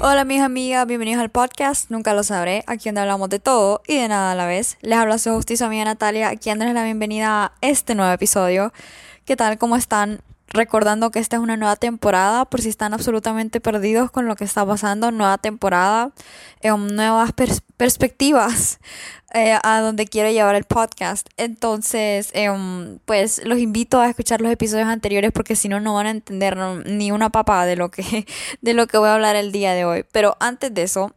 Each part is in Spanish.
Hola mis amigas, bienvenidos al podcast Nunca lo sabré, aquí donde hablamos de todo y de nada a la vez. Les habla su justicia amiga Natalia, aquí dándoles la bienvenida a este nuevo episodio. ¿Qué tal? ¿Cómo están? Recordando que esta es una nueva temporada, por si están absolutamente perdidos con lo que está pasando, nueva temporada, eh, nuevas perspectivas eh, a donde quiero llevar el podcast. Entonces, em, pues los invito a escuchar los episodios anteriores porque si no, no van a entender ni una papa de lo, que, de lo que voy a hablar el día de hoy. Pero antes de eso,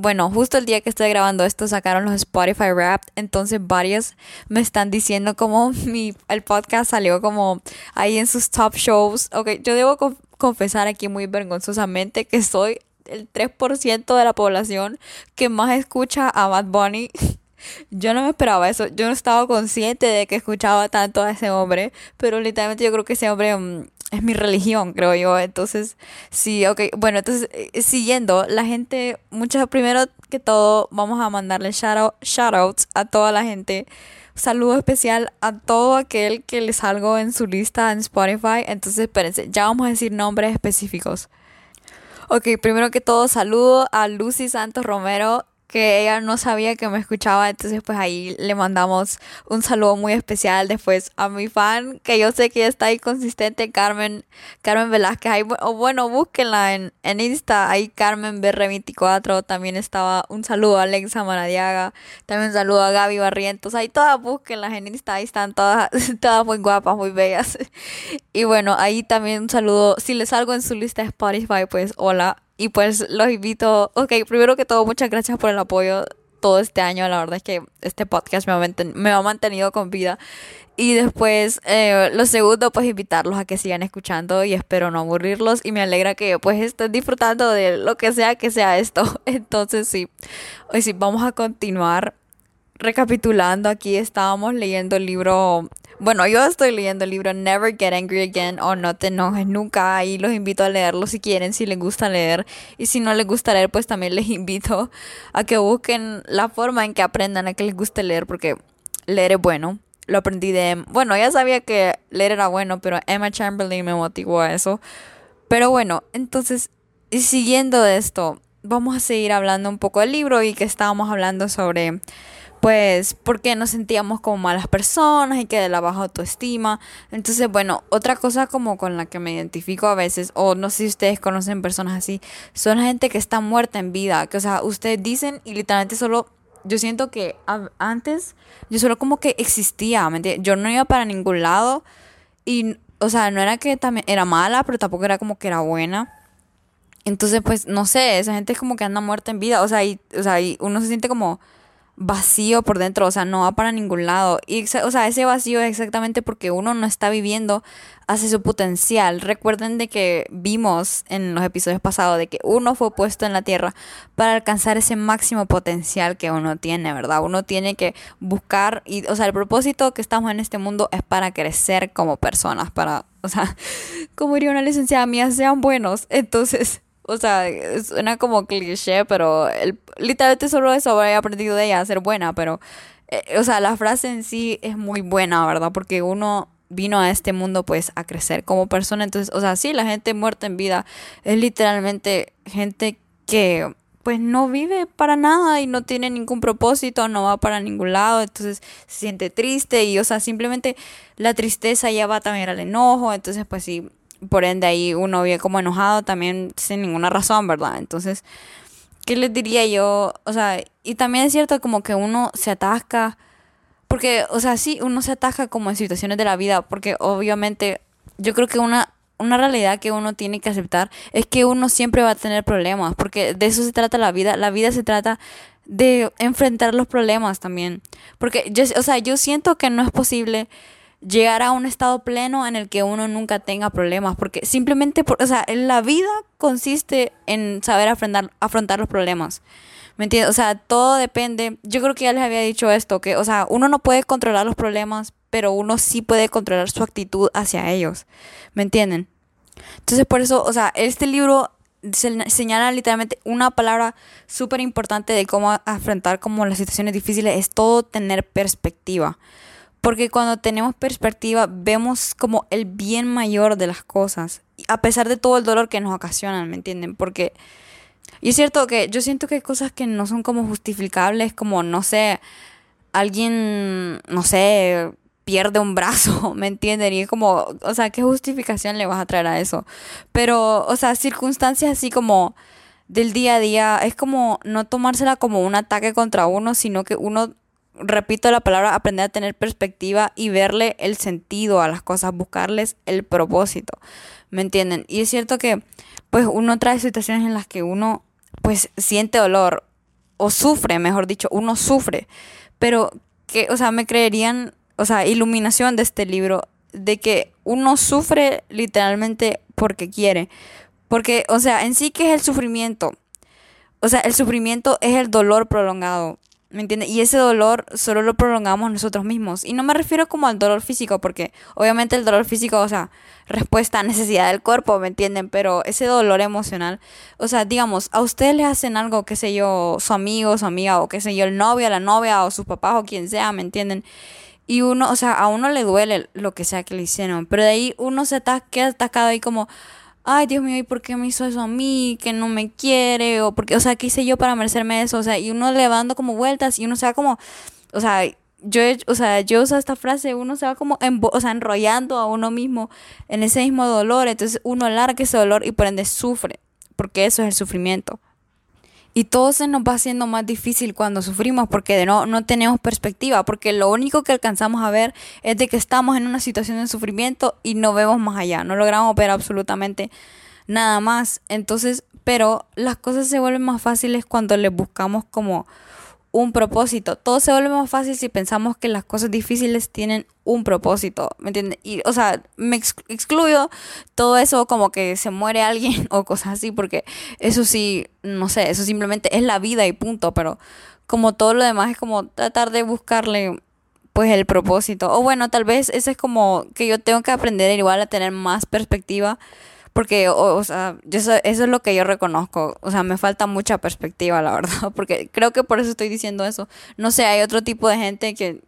bueno, justo el día que estoy grabando esto sacaron los Spotify Wrapped, entonces varios me están diciendo como mi, el podcast salió como ahí en sus top shows. Ok, yo debo confesar aquí muy vergonzosamente que soy el 3% de la población que más escucha a Bad Bunny. Yo no me esperaba eso, yo no estaba consciente de que escuchaba tanto a ese hombre, pero literalmente yo creo que ese hombre mm, es mi religión, creo yo. Entonces, sí, ok. Bueno, entonces, eh, siguiendo, la gente, muchas, primero que todo, vamos a mandarle shout shoutouts a toda la gente. Saludo especial a todo aquel que le salgo en su lista en Spotify. Entonces, espérense, ya vamos a decir nombres específicos. Ok, primero que todo, saludo a Lucy Santos Romero que ella no sabía que me escuchaba, entonces pues ahí le mandamos un saludo muy especial después a mi fan, que yo sé que está ahí consistente, Carmen, Carmen Velázquez, ahí, o bueno, búsquenla en, en Insta, ahí Carmen BR24, también estaba un saludo a Alexa Maradiaga, también un saludo a Gaby Barrientos, ahí todas búsquenlas en Insta, ahí están todas, todas muy guapas, muy bellas, y bueno, ahí también un saludo, si les salgo en su lista de Spotify, pues hola, y pues los invito, ok, primero que todo, muchas gracias por el apoyo todo este año. La verdad es que este podcast me ha, me ha mantenido con vida. Y después, eh, lo segundo, pues invitarlos a que sigan escuchando y espero no aburrirlos. Y me alegra que pues estén disfrutando de lo que sea que sea esto. Entonces sí, hoy sí, vamos a continuar recapitulando. Aquí estábamos leyendo el libro bueno, yo estoy leyendo el libro Never Get Angry Again o No te enojes nunca. y los invito a leerlo si quieren, si les gusta leer. Y si no les gusta leer, pues también les invito a que busquen la forma en que aprendan a que les guste leer, porque leer es bueno. Lo aprendí de... Bueno, ya sabía que leer era bueno, pero Emma Chamberlain me motivó a eso. Pero bueno, entonces, siguiendo de esto, vamos a seguir hablando un poco del libro y que estábamos hablando sobre pues porque nos sentíamos como malas personas y que de la baja autoestima. Entonces, bueno, otra cosa como con la que me identifico a veces, o no sé si ustedes conocen personas así, son gente que está muerta en vida, que o sea, ustedes dicen y literalmente solo, yo siento que antes yo solo como que existía, ¿me Yo no iba para ningún lado y, o sea, no era que también era mala, pero tampoco era como que era buena. Entonces, pues, no sé, esa gente es como que anda muerta en vida, o sea, y, o sea, y uno se siente como vacío por dentro, o sea, no va para ningún lado. Y, o sea, ese vacío es exactamente porque uno no está viviendo hacia su potencial. Recuerden de que vimos en los episodios pasados de que uno fue puesto en la tierra para alcanzar ese máximo potencial que uno tiene, ¿verdad? Uno tiene que buscar, y, o sea, el propósito que estamos en este mundo es para crecer como personas, para, o sea, como diría una licenciada mía, sean buenos. Entonces, o sea, suena como cliché, pero el, literalmente solo eso he aprendido de ella a ser buena, pero, eh, o sea, la frase en sí es muy buena, ¿verdad? Porque uno vino a este mundo pues a crecer como persona, entonces, o sea, sí, la gente muerta en vida es literalmente gente que pues no vive para nada y no tiene ningún propósito, no va para ningún lado, entonces se siente triste y, o sea, simplemente la tristeza ya va también al enojo, entonces pues sí, por ende ahí uno vive como enojado también sin ninguna razón, ¿verdad? Entonces, ¿qué les diría yo? O sea, y también es cierto como que uno se atasca, porque, o sea, sí, uno se atasca como en situaciones de la vida, porque obviamente yo creo que una, una realidad que uno tiene que aceptar es que uno siempre va a tener problemas, porque de eso se trata la vida, la vida se trata de enfrentar los problemas también, porque yo, o sea, yo siento que no es posible llegar a un estado pleno en el que uno nunca tenga problemas, porque simplemente, o sea, la vida consiste en saber afrontar, afrontar los problemas. ¿Me entiendes? O sea, todo depende. Yo creo que ya les había dicho esto, que, o sea, uno no puede controlar los problemas, pero uno sí puede controlar su actitud hacia ellos. ¿Me entienden? Entonces, por eso, o sea, este libro señala literalmente una palabra súper importante de cómo afrontar como las situaciones difíciles, es todo tener perspectiva. Porque cuando tenemos perspectiva vemos como el bien mayor de las cosas, a pesar de todo el dolor que nos ocasionan, ¿me entienden? Porque y es cierto que yo siento que hay cosas que no son como justificables, como, no sé, alguien, no sé, pierde un brazo, ¿me entienden? Y es como, o sea, ¿qué justificación le vas a traer a eso? Pero, o sea, circunstancias así como del día a día, es como no tomársela como un ataque contra uno, sino que uno, repito la palabra, aprender a tener perspectiva y verle el sentido a las cosas, buscarles el propósito, ¿me entienden? Y es cierto que, pues, uno trae situaciones en las que uno, pues, siente dolor o sufre, mejor dicho, uno sufre, pero que, o sea, me creerían, o sea, iluminación de este libro, de que uno sufre literalmente porque quiere. Porque, o sea, en sí, ¿qué es el sufrimiento? O sea, el sufrimiento es el dolor prolongado. ¿Me entiendes? Y ese dolor solo lo prolongamos nosotros mismos. Y no me refiero como al dolor físico, porque obviamente el dolor físico, o sea, respuesta a necesidad del cuerpo, ¿me entienden? Pero ese dolor emocional, o sea, digamos, a ustedes les hacen algo, qué sé yo, su amigo, su amiga, o qué sé yo, el novio, la novia, o sus papás, o quien sea, ¿me entienden? Y uno, o sea, a uno le duele lo que sea que le hicieron, pero de ahí uno se está, queda atacado ahí como ay Dios mío, ¿y por qué me hizo eso a mí? Que no me quiere, o porque, o sea, ¿qué hice yo para merecerme eso? O sea, y uno le va dando como vueltas y uno se va como, o sea, yo, o sea, yo uso esta frase, uno se va como o sea, enrollando a uno mismo en ese mismo dolor, entonces uno larga ese dolor y por ende sufre, porque eso es el sufrimiento. Y todo se nos va haciendo más difícil cuando sufrimos porque de no, no tenemos perspectiva, porque lo único que alcanzamos a ver es de que estamos en una situación de sufrimiento y no vemos más allá, no logramos ver absolutamente nada más. Entonces, pero las cosas se vuelven más fáciles cuando les buscamos como un propósito. Todo se vuelve más fácil si pensamos que las cosas difíciles tienen un propósito, ¿me entiendes? Y, o sea, me excluyo todo eso como que se muere alguien o cosas así, porque eso sí, no sé, eso simplemente es la vida y punto, pero como todo lo demás es como tratar de buscarle pues el propósito. O bueno, tal vez ese es como que yo tengo que aprender igual a tener más perspectiva porque, o, sea, eso, eso es lo que yo reconozco. O sea, me falta mucha perspectiva, la verdad. Porque creo que por eso estoy diciendo eso. No sé, hay otro tipo de gente que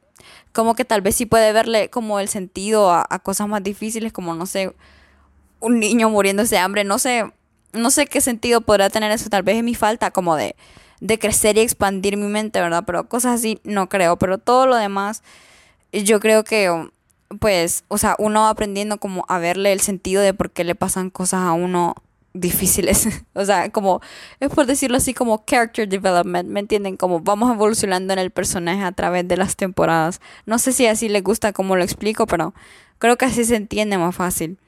como que tal vez sí puede verle como el sentido a, cosas más difíciles, como, no sé, un niño muriéndose de hambre. No sé, no sé qué sentido podrá tener eso. Tal vez es mi falta como de, de crecer y expandir mi mente, ¿verdad? Pero cosas así no creo. Pero todo lo demás, yo creo que pues, o sea, uno aprendiendo como a verle el sentido de por qué le pasan cosas a uno difíciles. o sea, como, es por decirlo así, como character development, ¿me entienden? Como vamos evolucionando en el personaje a través de las temporadas. No sé si así les gusta como lo explico, pero creo que así se entiende más fácil.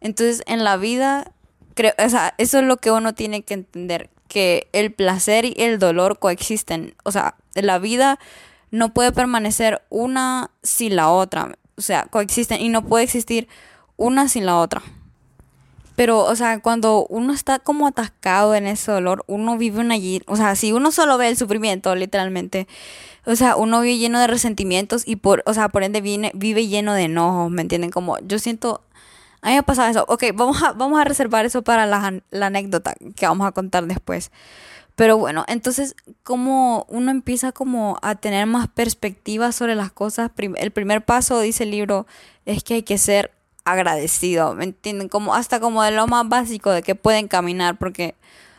Entonces, en la vida, creo, o sea, eso es lo que uno tiene que entender, que el placer y el dolor coexisten. O sea, la vida no puede permanecer una sin la otra o sea, coexisten y no puede existir una sin la otra. Pero, o sea, cuando uno está como atascado en ese dolor, uno vive una... O sea, si uno solo ve el sufrimiento, literalmente, o sea, uno vive lleno de resentimientos y por, o sea, por ende vive, vive lleno de enojos, ¿me entienden? Como yo siento... A mí me ha pasado eso. Ok, vamos a, vamos a reservar eso para la anécdota que vamos a contar después. Pero bueno, entonces como uno empieza como a tener más perspectiva sobre las cosas, el primer paso, dice el libro, es que hay que ser agradecido, ¿me entienden? Como hasta como de lo más básico de que pueden caminar, porque,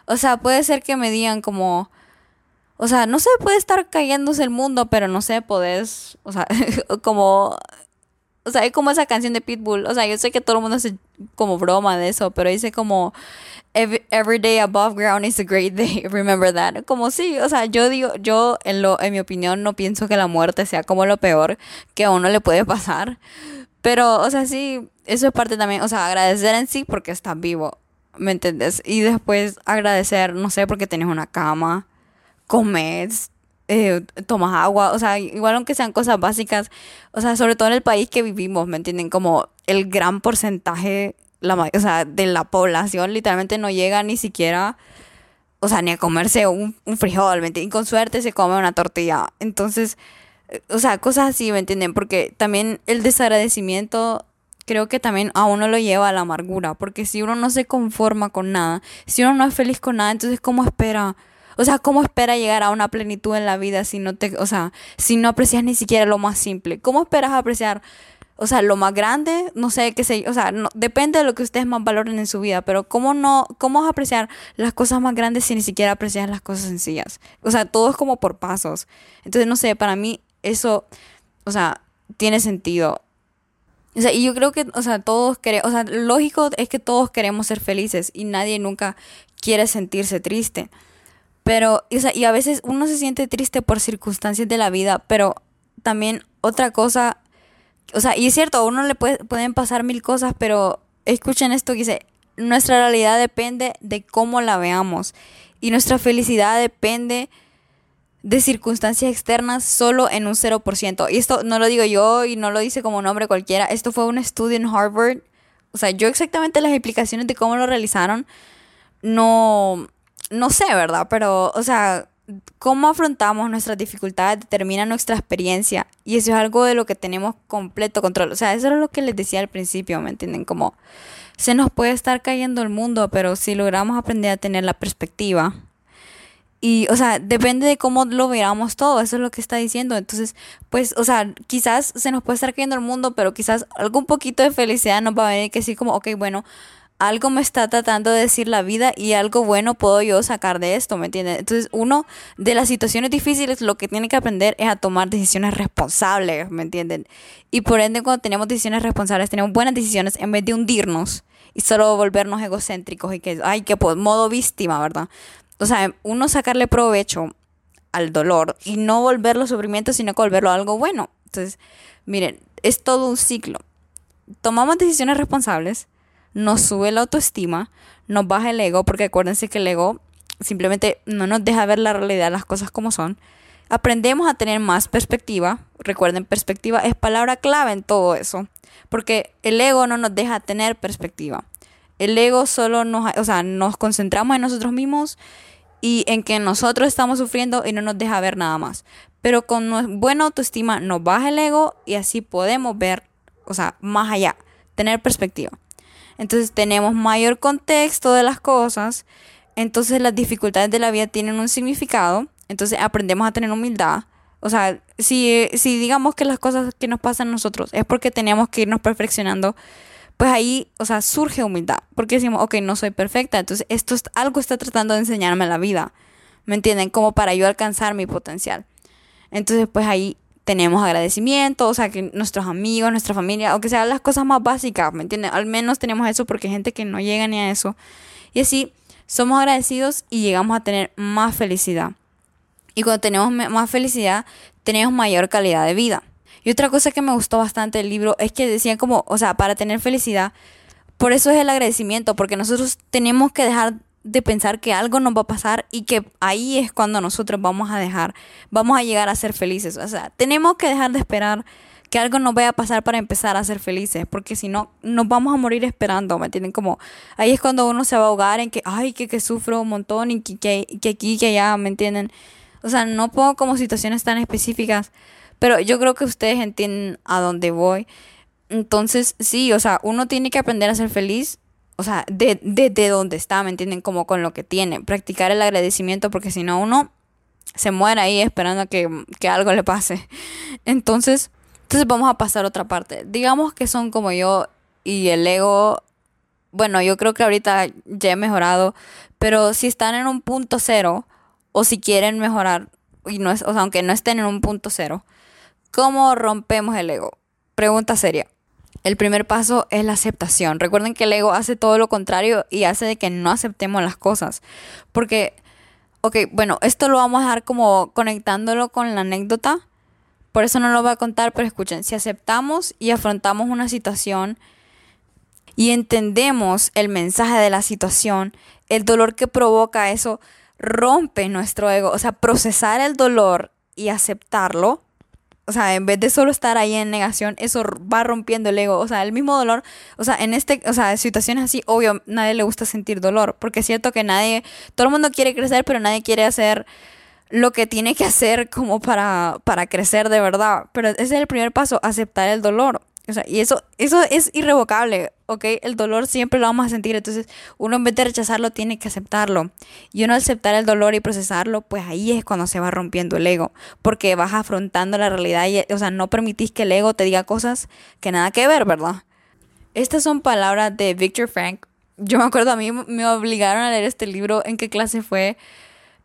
o sea, puede ser que me digan como, o sea, no sé, puede estar cayéndose el mundo, pero no sé, podés, o sea, como, o sea, hay como esa canción de Pitbull, o sea, yo sé que todo el mundo hace como broma de eso, pero dice como, every, day above ground is a great day. Remember that. Como sí, o sea, yo digo, yo en lo, en mi opinión no pienso que la muerte sea como lo peor que a uno le puede pasar. Pero, o sea, sí, eso es parte también, o sea, agradecer en sí porque estás vivo, ¿me entiendes? Y después agradecer, no sé, porque tienes una cama, comes, eh, tomas agua, o sea, igual aunque sean cosas básicas, o sea, sobre todo en el país que vivimos, ¿me entienden? Como el gran porcentaje la, o sea, de la población literalmente no llega ni siquiera, o sea, ni a comerse un, un frijol, ¿me entienden? Y con suerte se come una tortilla. Entonces, o sea, cosas así, ¿me entienden? Porque también el desagradecimiento creo que también a uno lo lleva a la amargura, porque si uno no se conforma con nada, si uno no es feliz con nada, entonces ¿cómo espera O sea, ¿cómo espera llegar a una plenitud en la vida si no te, o sea, si no aprecias ni siquiera lo más simple? ¿Cómo esperas apreciar, o sea, lo más grande? No sé, qué sé, o sea, no, depende de lo que ustedes más valoren en su vida, pero ¿cómo no, cómo apreciar las cosas más grandes si ni siquiera aprecias las cosas sencillas? O sea, todo es como por pasos. Entonces, no sé, para mí eso, o sea, tiene sentido. O sea, y yo creo que, o sea, todos queremos, o sea, lógico es que todos queremos ser felices y nadie nunca quiere sentirse triste. Pero, o sea, y a veces uno se siente triste por circunstancias de la vida, pero también otra cosa, o sea, y es cierto, a uno le puede, pueden pasar mil cosas, pero escuchen esto que dice, nuestra realidad depende de cómo la veamos y nuestra felicidad depende de circunstancias externas solo en un 0%. Y esto no lo digo yo y no lo dice como nombre cualquiera, esto fue un estudio en Harvard. O sea, yo exactamente las explicaciones de cómo lo realizaron no no sé, ¿verdad? Pero, o sea, cómo afrontamos nuestras dificultades determina nuestra experiencia y eso es algo de lo que tenemos completo control. O sea, eso era lo que les decía al principio, ¿me entienden? Como se nos puede estar cayendo el mundo, pero si logramos aprender a tener la perspectiva. Y, o sea, depende de cómo lo veamos todo, eso es lo que está diciendo. Entonces, pues, o sea, quizás se nos puede estar cayendo el mundo, pero quizás algún poquito de felicidad nos va a venir que sí, como, ok, bueno, algo me está tratando de decir la vida y algo bueno puedo yo sacar de esto, ¿me entiendes? Entonces, uno de las situaciones difíciles lo que tiene que aprender es a tomar decisiones responsables, ¿me entienden? Y por ende, cuando tenemos decisiones responsables, tenemos buenas decisiones en vez de hundirnos y solo volvernos egocéntricos y que, ay, que modo víctima, ¿verdad? O sea, uno sacarle provecho al dolor y no volverlo sufrimiento, sino que volverlo a algo bueno. Entonces, miren, es todo un ciclo. Tomamos decisiones responsables nos sube la autoestima, nos baja el ego, porque acuérdense que el ego simplemente no nos deja ver la realidad, las cosas como son. Aprendemos a tener más perspectiva. Recuerden, perspectiva es palabra clave en todo eso, porque el ego no nos deja tener perspectiva. El ego solo nos, o sea, nos concentramos en nosotros mismos y en que nosotros estamos sufriendo y no nos deja ver nada más. Pero con buena autoestima nos baja el ego y así podemos ver, o sea, más allá, tener perspectiva. Entonces tenemos mayor contexto de las cosas. Entonces las dificultades de la vida tienen un significado. Entonces aprendemos a tener humildad. O sea, si, si digamos que las cosas que nos pasan a nosotros es porque tenemos que irnos perfeccionando, pues ahí, o sea, surge humildad. Porque decimos, ok, no soy perfecta. Entonces esto es, algo está tratando de enseñarme la vida. ¿Me entienden? Como para yo alcanzar mi potencial. Entonces, pues ahí tenemos agradecimiento, o sea, que nuestros amigos, nuestra familia, aunque sean las cosas más básicas, ¿me entienden? Al menos tenemos eso porque hay gente que no llega ni a eso. Y así somos agradecidos y llegamos a tener más felicidad. Y cuando tenemos más felicidad, tenemos mayor calidad de vida. Y otra cosa que me gustó bastante del libro es que decían como, o sea, para tener felicidad, por eso es el agradecimiento, porque nosotros tenemos que dejar de pensar que algo nos va a pasar y que ahí es cuando nosotros vamos a dejar, vamos a llegar a ser felices. O sea, tenemos que dejar de esperar que algo nos vaya a pasar para empezar a ser felices, porque si no, nos vamos a morir esperando, ¿me entienden? Como ahí es cuando uno se va a ahogar en que, ay, que, que sufro un montón y que, que, que aquí, que allá, ¿me entienden? O sea, no pongo como situaciones tan específicas, pero yo creo que ustedes entienden a dónde voy. Entonces, sí, o sea, uno tiene que aprender a ser feliz o sea, de, de, donde está, ¿me entienden? Como con lo que tiene. Practicar el agradecimiento porque si no uno se muere ahí esperando que, que algo le pase. Entonces, entonces vamos a pasar a otra parte. Digamos que son como yo y el ego, bueno, yo creo que ahorita ya he mejorado, pero si están en un punto cero o si quieren mejorar, y no es, o sea, aunque no estén en un punto cero, ¿cómo rompemos el ego? Pregunta seria. El primer paso es la aceptación. Recuerden que el ego hace todo lo contrario y hace de que no aceptemos las cosas. Porque, ok, bueno, esto lo vamos a dejar como conectándolo con la anécdota. Por eso no lo voy a contar, pero escuchen, si aceptamos y afrontamos una situación y entendemos el mensaje de la situación, el dolor que provoca eso rompe nuestro ego. O sea, procesar el dolor y aceptarlo o sea, en vez de solo estar ahí en negación, eso va rompiendo el ego. O sea, el mismo dolor, o sea, en este, o sea, situaciones así, obvio, nadie le gusta sentir dolor, porque es cierto que nadie, todo el mundo quiere crecer, pero nadie quiere hacer lo que tiene que hacer como para, para crecer de verdad. Pero ese es el primer paso, aceptar el dolor. O sea, y eso, eso es irrevocable, ¿ok? El dolor siempre lo vamos a sentir, entonces uno en vez de rechazarlo tiene que aceptarlo. Y uno aceptar el dolor y procesarlo, pues ahí es cuando se va rompiendo el ego, porque vas afrontando la realidad y, o sea, no permitís que el ego te diga cosas que nada que ver, ¿verdad? Estas son palabras de Victor Frank. Yo me acuerdo, a mí me obligaron a leer este libro, ¿en qué clase fue?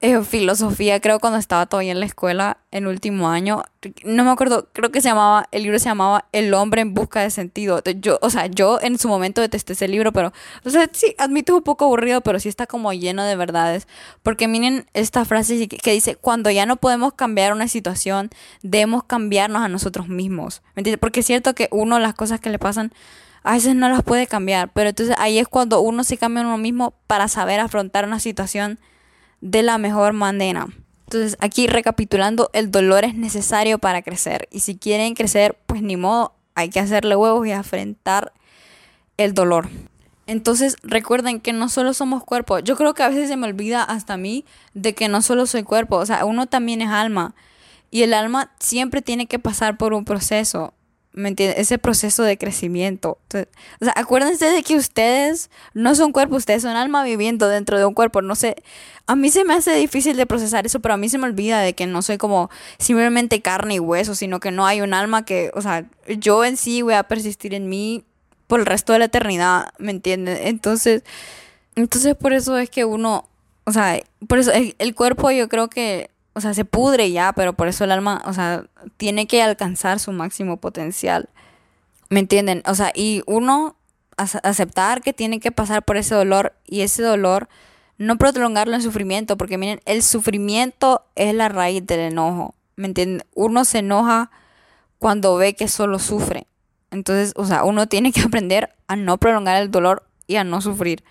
Eh, filosofía, creo cuando estaba todavía en la escuela, en último año. No me acuerdo, creo que se llamaba, el libro se llamaba El hombre en busca de sentido. Yo, o sea, yo en su momento detesté ese libro, pero, o sea, sí, admito un poco aburrido, pero sí está como lleno de verdades. Porque miren esta frase que dice, cuando ya no podemos cambiar una situación, debemos cambiarnos a nosotros mismos. ¿Me entiendes? Porque es cierto que uno, las cosas que le pasan, a veces no las puede cambiar, pero entonces ahí es cuando uno se cambia a uno mismo para saber afrontar una situación de la mejor manera. Entonces, aquí recapitulando, el dolor es necesario para crecer. Y si quieren crecer, pues ni modo, hay que hacerle huevos y afrontar el dolor. Entonces, recuerden que no solo somos cuerpo. Yo creo que a veces se me olvida hasta a mí de que no solo soy cuerpo. O sea, uno también es alma. Y el alma siempre tiene que pasar por un proceso. ¿Me entiendes? Ese proceso de crecimiento. o sea, acuérdense de que ustedes no son cuerpo, ustedes son alma viviendo dentro de un cuerpo. No sé, a mí se me hace difícil de procesar eso, pero a mí se me olvida de que no soy como simplemente carne y hueso, sino que no hay un alma que, o sea, yo en sí voy a persistir en mí por el resto de la eternidad, ¿me entiendes? Entonces, entonces por eso es que uno, o sea, por eso el cuerpo yo creo que o sea, se pudre ya, pero por eso el alma, o sea, tiene que alcanzar su máximo potencial. ¿Me entienden? O sea, y uno aceptar que tiene que pasar por ese dolor y ese dolor no prolongarlo en sufrimiento, porque miren, el sufrimiento es la raíz del enojo. ¿Me entienden? Uno se enoja cuando ve que solo sufre. Entonces, o sea, uno tiene que aprender a no prolongar el dolor y a no sufrir.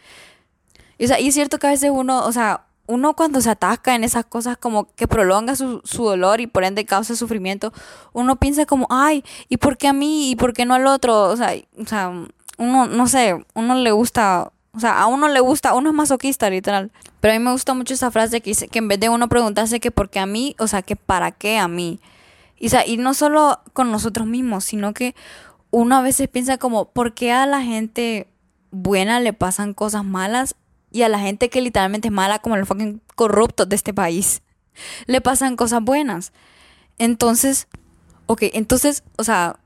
Y, o sea, y es cierto que a veces uno, o sea, uno cuando se atasca en esas cosas como que prolonga su, dolor y por ende causa sufrimiento, uno piensa como, ay, ¿y por qué a mí? ¿Y por qué no al otro? O sea, o sea uno, no sé, uno le gusta, o sea, a uno le gusta, uno es masoquista literal. Pero a mí me gusta mucho esa frase que dice que en vez de uno preguntarse que por qué a mí, o sea, que para qué a mí. Y, sea, y no solo con nosotros mismos, sino que uno a veces piensa como, ¿por qué a la gente buena le pasan cosas malas y a la gente que literalmente es mala, como los fucking corruptos de este país, le pasan cosas buenas. Entonces, ok, entonces, o sea,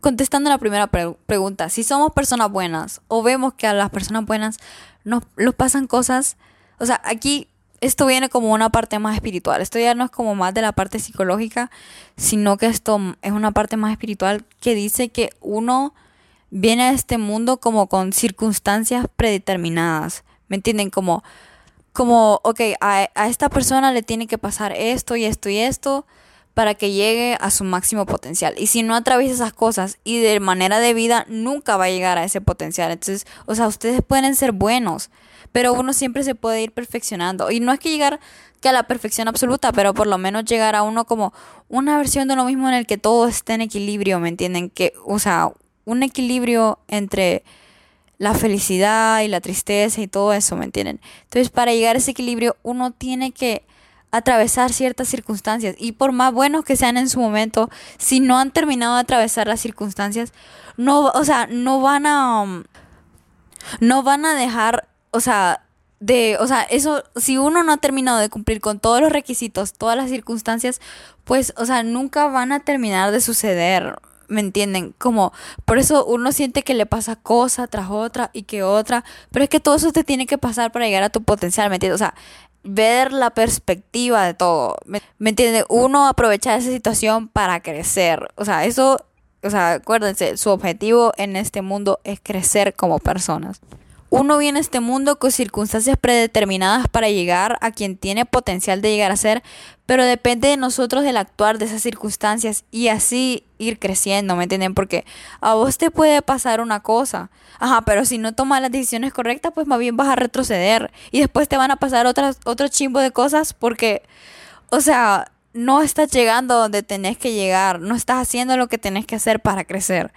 contestando la primera pregunta, si somos personas buenas o vemos que a las personas buenas nos, nos pasan cosas, o sea, aquí esto viene como una parte más espiritual. Esto ya no es como más de la parte psicológica, sino que esto es una parte más espiritual que dice que uno viene a este mundo como con circunstancias predeterminadas. ¿Me entienden? Como, como ok, a, a esta persona le tiene que pasar esto y esto y esto para que llegue a su máximo potencial. Y si no atraviesa esas cosas y de manera de vida nunca va a llegar a ese potencial. Entonces, o sea, ustedes pueden ser buenos, pero uno siempre se puede ir perfeccionando. Y no es que llegar que a la perfección absoluta, pero por lo menos llegar a uno como una versión de lo mismo en el que todo esté en equilibrio, ¿me entienden? Que, o sea, un equilibrio entre la felicidad y la tristeza y todo eso, ¿me entienden? Entonces, para llegar a ese equilibrio, uno tiene que atravesar ciertas circunstancias y por más buenos que sean en su momento, si no han terminado de atravesar las circunstancias, no, o sea, no van a no van a dejar, o sea, de, o sea, eso si uno no ha terminado de cumplir con todos los requisitos, todas las circunstancias, pues, o sea, nunca van a terminar de suceder. ¿Me entienden? Como, por eso uno siente que le pasa cosa tras otra y que otra, pero es que todo eso te tiene que pasar para llegar a tu potencial, ¿me entiendes? O sea, ver la perspectiva de todo, ¿me, ¿me entiendes? Uno aprovechar esa situación para crecer, o sea, eso, o sea, acuérdense, su objetivo en este mundo es crecer como personas. Uno viene a este mundo con circunstancias predeterminadas para llegar a quien tiene potencial de llegar a ser, pero depende de nosotros del actuar de esas circunstancias y así ir creciendo, ¿me entienden? Porque a vos te puede pasar una cosa, ajá, pero si no tomas las decisiones correctas, pues más bien vas a retroceder y después te van a pasar otras, otro chimbo de cosas porque, o sea, no estás llegando donde tenés que llegar, no estás haciendo lo que tenés que hacer para crecer.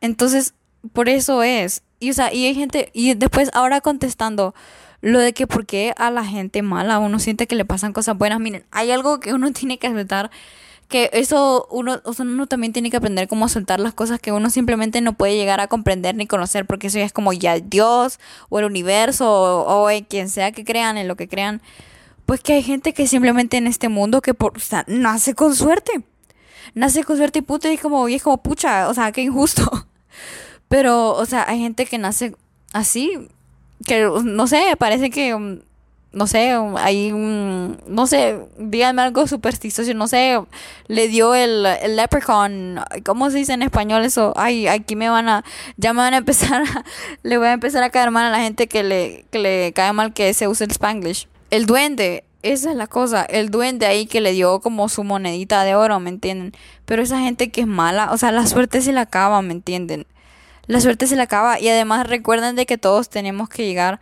Entonces, por eso es, y, o sea, y hay gente, y después ahora contestando lo de que por qué a la gente mala uno siente que le pasan cosas buenas. Miren, hay algo que uno tiene que aceptar que eso uno, o sea, uno también tiene que aprender cómo soltar las cosas que uno simplemente no puede llegar a comprender ni conocer, porque eso ya es como ya Dios o el universo o, o quien sea que crean, en lo que crean. Pues que hay gente que simplemente en este mundo que por, o sea, nace con suerte. Nace con suerte y puta y como, y es como pucha, o sea, qué injusto. Pero, o sea, hay gente que nace así, que no sé, parece que um, no sé, hay un, no sé, díganme algo supersticioso, no sé, le dio el, el leprechaun, ¿cómo se dice en español eso? Ay, aquí me van a, ya me van a empezar, le voy a empezar a caer mal a la gente que le, que le cae mal que se use el spanglish. El duende, esa es la cosa, el duende ahí que le dio como su monedita de oro, ¿me entienden? Pero esa gente que es mala, o sea, la suerte se le acaba, ¿me entienden? La suerte se le acaba y además recuerden de que todos tenemos que llegar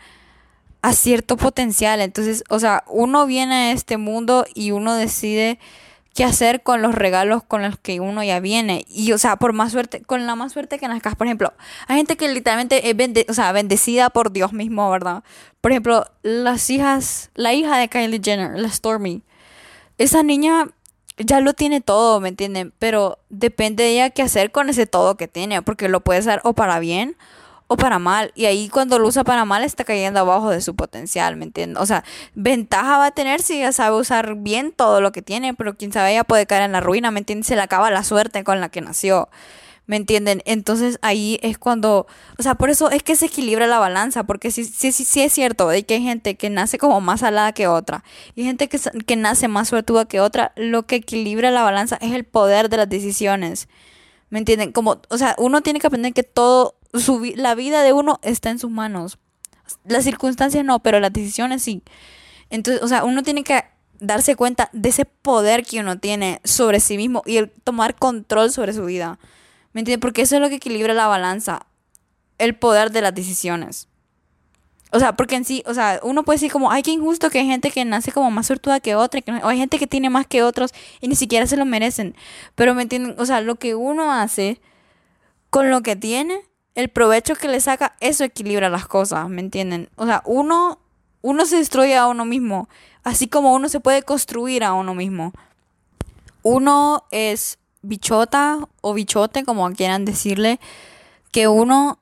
a cierto potencial. Entonces, o sea, uno viene a este mundo y uno decide qué hacer con los regalos con los que uno ya viene. Y, o sea, por más suerte, con la más suerte que nazcas, por ejemplo, hay gente que literalmente es o sea, bendecida por Dios mismo, ¿verdad? Por ejemplo, las hijas, la hija de Kylie Jenner, la Stormy, esa niña ya lo tiene todo, ¿me entienden? Pero depende de ella qué hacer con ese todo que tiene, porque lo puede hacer o para bien o para mal. Y ahí cuando lo usa para mal está cayendo abajo de su potencial, ¿me entiendes? O sea, ventaja va a tener si ella sabe usar bien todo lo que tiene, pero quién sabe, ella puede caer en la ruina, ¿me entiendes? Se le acaba la suerte con la que nació. ¿Me entienden? Entonces ahí es cuando, o sea, por eso es que se equilibra la balanza, porque sí, sí, sí, sí es cierto de que hay gente que nace como más alada que otra y gente que, que nace más suertuda que otra, lo que equilibra la balanza es el poder de las decisiones. ¿Me entienden? Como, o sea, uno tiene que aprender que todo la vida de uno está en sus manos. Las circunstancias no, pero las decisiones sí. Entonces, o sea, uno tiene que darse cuenta de ese poder que uno tiene sobre sí mismo y el tomar control sobre su vida. ¿Me entiendes? Porque eso es lo que equilibra la balanza. El poder de las decisiones. O sea, porque en sí, o sea, uno puede decir como, ay, qué injusto que hay gente que nace como más suertuda que otra, que, o hay gente que tiene más que otros y ni siquiera se lo merecen. Pero me entienden, o sea, lo que uno hace con lo que tiene el provecho que le saca, eso equilibra las cosas, ¿me entienden? O sea, uno, uno se destruye a uno mismo, así como uno se puede construir a uno mismo. Uno es bichota o bichote, como quieran decirle, que uno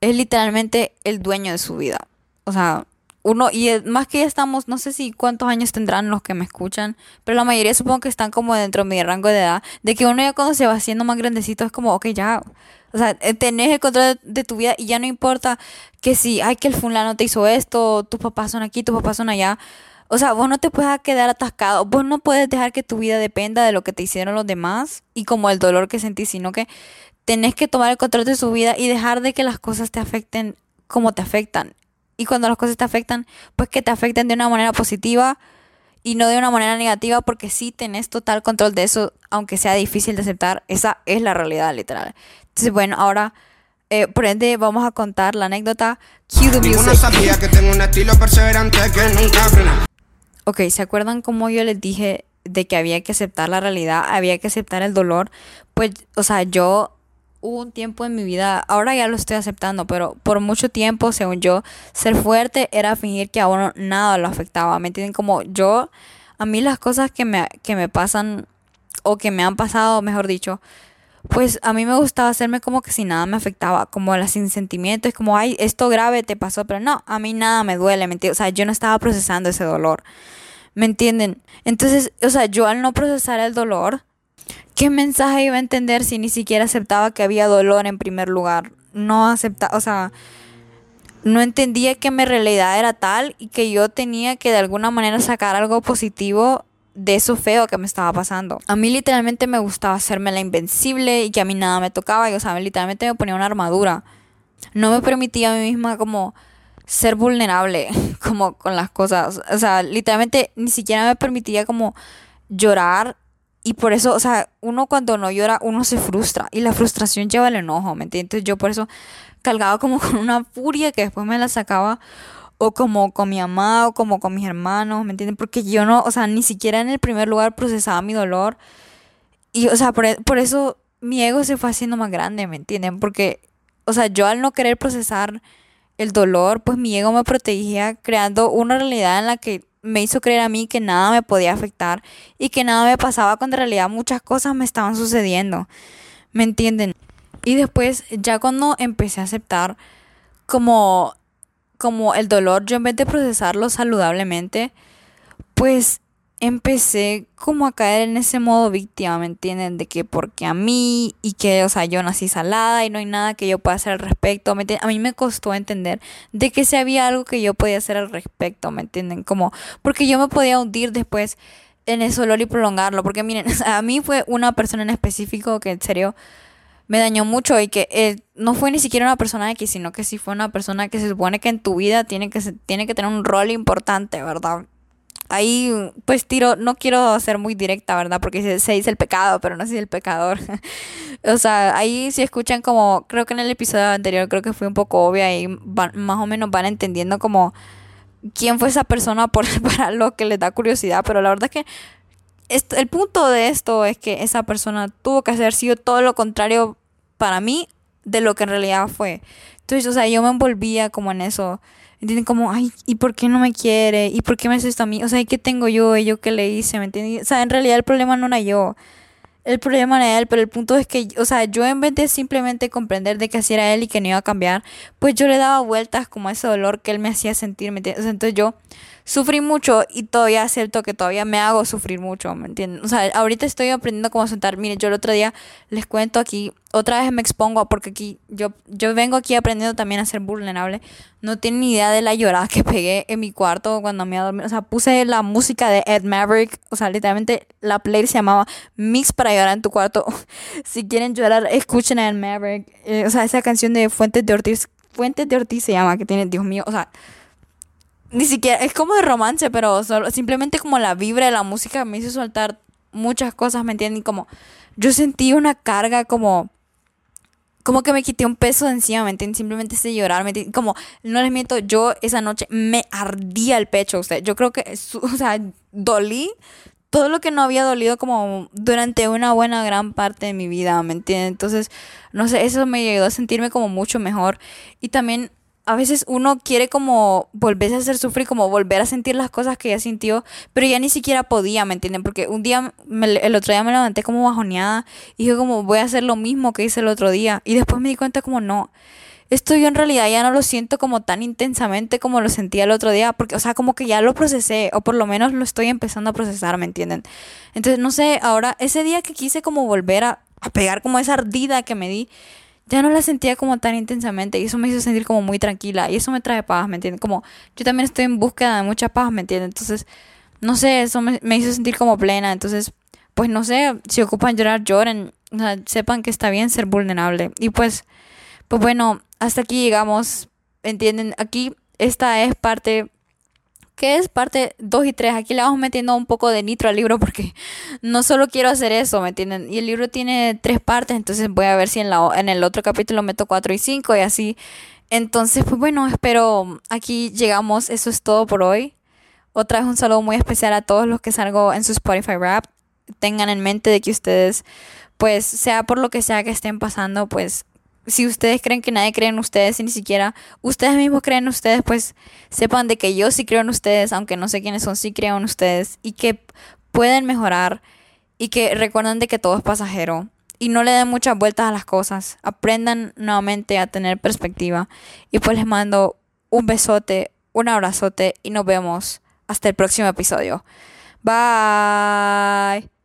es literalmente el dueño de su vida. O sea, uno, y más que ya estamos, no sé si cuántos años tendrán los que me escuchan, pero la mayoría supongo que están como dentro de mi rango de edad, de que uno ya cuando se va haciendo más grandecito es como, ok, ya, o sea, eh, tenés el control de tu vida y ya no importa que si, ay, que el fulano te hizo esto, tus papás son aquí, tus papás son allá. O sea, vos no te puedes quedar atascado, vos no puedes dejar que tu vida dependa de lo que te hicieron los demás y como el dolor que sentís, sino que tenés que tomar el control de su vida y dejar de que las cosas te afecten como te afectan. Y cuando las cosas te afectan, pues que te afecten de una manera positiva y no de una manera negativa, porque sí tenés total control de eso, aunque sea difícil de aceptar, esa es la realidad literal. Entonces, bueno, ahora, eh, por ende, vamos a contar la anécdota. The music. sabía que tengo un estilo perseverante que nunca frena. Ok, ¿se acuerdan cómo yo les dije de que había que aceptar la realidad, había que aceptar el dolor? Pues, o sea, yo hubo un tiempo en mi vida, ahora ya lo estoy aceptando, pero por mucho tiempo, según yo, ser fuerte era fingir que a uno nada lo afectaba. ¿Me entienden? Como yo, a mí las cosas que me, que me pasan, o que me han pasado, mejor dicho, pues a mí me gustaba hacerme como que si nada me afectaba, como la sin sentimientos, como, ay, esto grave te pasó, pero no, a mí nada me duele, ¿me entiendes? O sea, yo no estaba procesando ese dolor, ¿me entienden? Entonces, o sea, yo al no procesar el dolor, ¿qué mensaje iba a entender si ni siquiera aceptaba que había dolor en primer lugar? No aceptaba, o sea, no entendía que mi realidad era tal y que yo tenía que de alguna manera sacar algo positivo de eso feo que me estaba pasando. A mí literalmente me gustaba hacerme la invencible y que a mí nada me tocaba. Y, o sea, literalmente me ponía una armadura. No me permitía a mí misma como ser vulnerable como con las cosas. O sea, literalmente ni siquiera me permitía como llorar. Y por eso, o sea, uno cuando no llora, uno se frustra. Y la frustración lleva el enojo, ¿me entiendes? Yo por eso cargaba como con una furia que después me la sacaba o como con mi mamá o como con mis hermanos, ¿me entienden? Porque yo no, o sea, ni siquiera en el primer lugar procesaba mi dolor. Y, o sea, por, e, por eso mi ego se fue haciendo más grande, ¿me entienden? Porque, o sea, yo al no querer procesar el dolor, pues mi ego me protegía creando una realidad en la que me hizo creer a mí que nada me podía afectar y que nada me pasaba cuando en realidad muchas cosas me estaban sucediendo. ¿Me entienden? Y después, ya cuando empecé a aceptar como, como el dolor, yo en vez de procesarlo saludablemente, pues empecé como a caer en ese modo víctima, ¿me entienden? De que porque a mí y que, o sea, yo nací salada y no hay nada que yo pueda hacer al respecto. A mí me costó entender de que si había algo que yo podía hacer al respecto, ¿me entienden? Como, porque yo me podía hundir después en ese dolor y prolongarlo, porque miren, a mí fue una persona en específico que en serio me dañó mucho y que eh, no fue ni siquiera una persona X, sino que sí fue una persona que se supone que en tu vida tiene que, tiene que tener un rol importante, ¿verdad? ahí pues tiro, no quiero ser muy directa, ¿verdad? Porque se, dice el pecado, pero no se el pecador. o sea, ahí si escuchan como, creo que en el episodio anterior creo que fue un poco obvia y más o menos van entendiendo como quién fue esa persona por, para lo que les da curiosidad, pero la verdad es que el punto de esto es que esa persona tuvo que haber sido todo lo contrario para mí de lo que en realidad fue. Entonces, o sea, yo me envolvía como en eso. ¿Entienden? Como, ay, ¿y por qué no me quiere? ¿Y por qué me hace esto a mí? O sea, ¿qué tengo yo? ¿Y yo qué le hice? ¿Me entienden? O sea, en realidad el problema no era yo. El problema era él, pero el punto es que, o sea, yo en vez de simplemente comprender de que así era él y que no iba a cambiar, pues yo le daba vueltas como a ese dolor que él me hacía sentir, ¿me entiendes? O sea, entonces yo sufrí mucho y todavía acepto que todavía me hago sufrir mucho, ¿me entienden? O sea, ahorita estoy aprendiendo cómo sentar. Miren, yo el otro día les cuento aquí, otra vez me expongo porque aquí yo, yo vengo aquí aprendiendo también a ser vulnerable. No tienen ni idea de la llorada que pegué en mi cuarto cuando me iba a dormir. O sea, puse la música de Ed Maverick. O sea, literalmente la playlist se llamaba Mix para llorar en tu cuarto. si quieren llorar, escuchen a Ed Maverick. Eh, o sea, esa canción de Fuentes de Ortiz. Fuentes de Ortiz se llama, que tiene, Dios mío, o sea ni siquiera, es como de romance, pero solo, simplemente como la vibra de la música me hizo soltar muchas cosas, ¿me entienden? como yo sentí una carga como, como que me quité un peso de encima, ¿me entienden? Simplemente ese llorar, ¿me entienden? Como, no les miento, yo esa noche me ardía el pecho, sea, yo creo que, o sea, dolí todo lo que no había dolido como durante una buena gran parte de mi vida, ¿me entienden? Entonces, no sé, eso me ayudó a sentirme como mucho mejor y también a veces uno quiere como volverse a hacer sufrir, como volver a sentir las cosas que ya sintió, pero ya ni siquiera podía, ¿me entienden? Porque un día, el otro día me levanté como bajoneada y dije como voy a hacer lo mismo que hice el otro día. Y después me di cuenta como no, esto yo en realidad ya no lo siento como tan intensamente como lo sentía el otro día, porque, o sea, como que ya lo procesé, o por lo menos lo estoy empezando a procesar, ¿me entienden? Entonces, no sé, ahora, ese día que quise como volver a, a pegar como esa ardida que me di, ya no la sentía como tan intensamente y eso me hizo sentir como muy tranquila y eso me trae paz, ¿me entiendes? Como yo también estoy en búsqueda de mucha paz, ¿me entiendes? Entonces, no sé, eso me, hizo sentir como plena, entonces, pues no sé, si ocupan llorar, lloren, o sea, sepan que está bien ser vulnerable y pues, pues bueno, hasta aquí llegamos, ¿entienden? Aquí esta es parte que es parte 2 y 3. Aquí le vamos metiendo un poco de nitro al libro porque no solo quiero hacer eso, ¿me entienden? Y el libro tiene tres partes, entonces voy a ver si en, la, en el otro capítulo meto 4 y 5 y así. Entonces, pues bueno, espero aquí llegamos. Eso es todo por hoy. Otra vez un saludo muy especial a todos los que salgo en su Spotify Rap. Tengan en mente de que ustedes, pues, sea por lo que sea que estén pasando, pues si ustedes creen que nadie cree en ustedes y ni siquiera ustedes mismos creen en ustedes, pues sepan de que yo sí creo en ustedes, aunque no sé quiénes son, sí creo en ustedes y que pueden mejorar y que recuerden de que todo es pasajero y no le den muchas vueltas a las cosas. Aprendan nuevamente a tener perspectiva y pues les mando un besote, un abrazote y nos vemos hasta el próximo episodio. Bye.